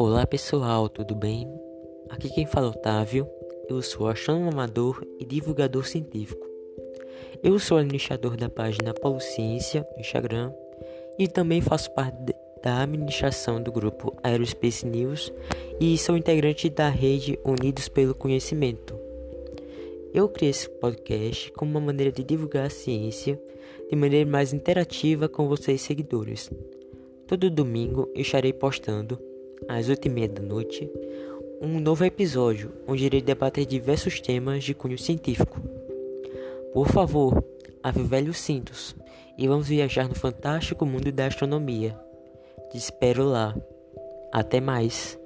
Olá pessoal, tudo bem? Aqui quem fala é Otávio, eu sou astrônomo amador e divulgador científico. Eu sou administrador da página Paulo Ciência no Instagram e também faço parte da administração do grupo Aerospace News e sou integrante da rede Unidos pelo Conhecimento. Eu criei esse podcast como uma maneira de divulgar a ciência de maneira mais interativa com vocês seguidores. Todo domingo eu estarei postando, às 8h30 da noite, um novo episódio onde irei debater diversos temas de cunho científico. Por favor, avivele os cintos e vamos viajar no fantástico mundo da astronomia. Te espero lá. Até mais!